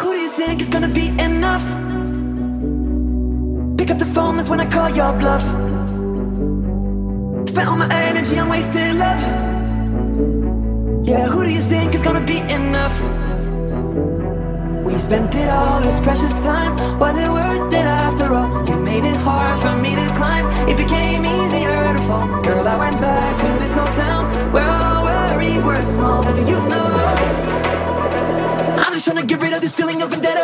Who do you think is gonna be enough? Pick up the phone, that's when I call your bluff. Spent all my energy on wasted love. Yeah, who do you think is gonna be enough? We spent it all, this precious time. Was it worth it after all? You made feeling of vendetta.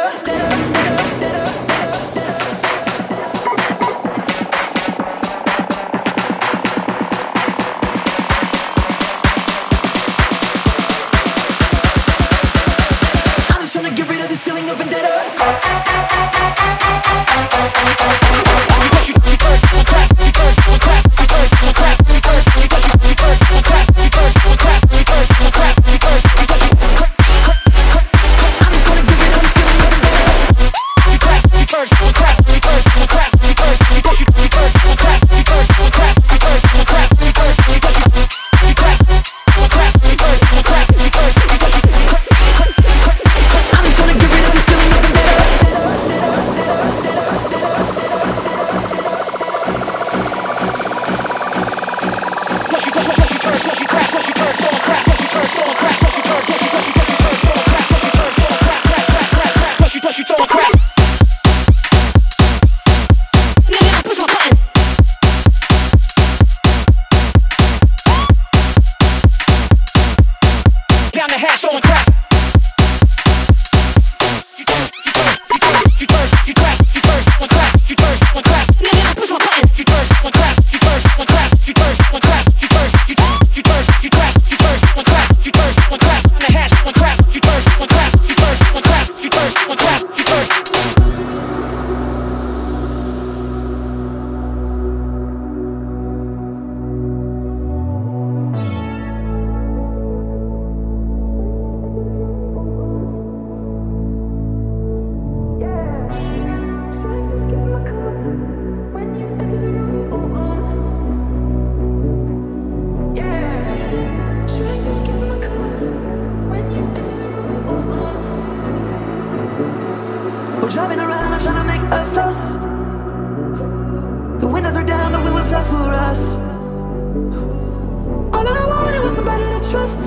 Fuss. The windows are down, the wheel will talk for us. All I wanted was somebody to trust.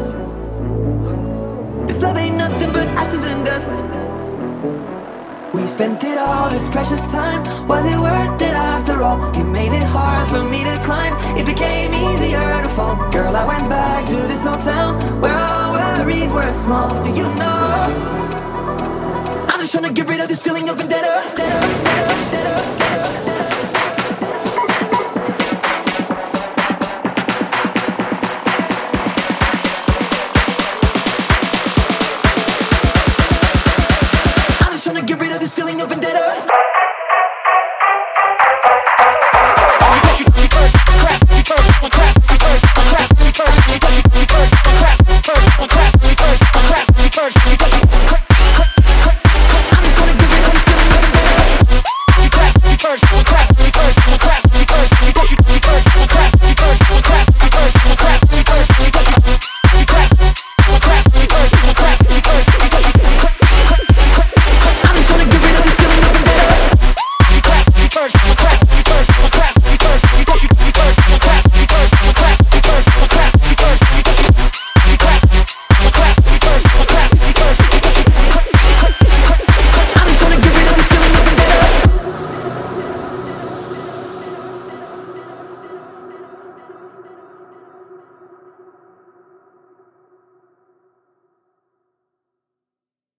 This love ain't nothing but ashes and dust. We spent it all, this precious time. Was it worth it after all? You made it hard for me to climb. It became easier to fall. Girl, I went back to this old town where all worries were small. Do you know? I'm just trying to get rid of this feeling of vendetta. vendetta.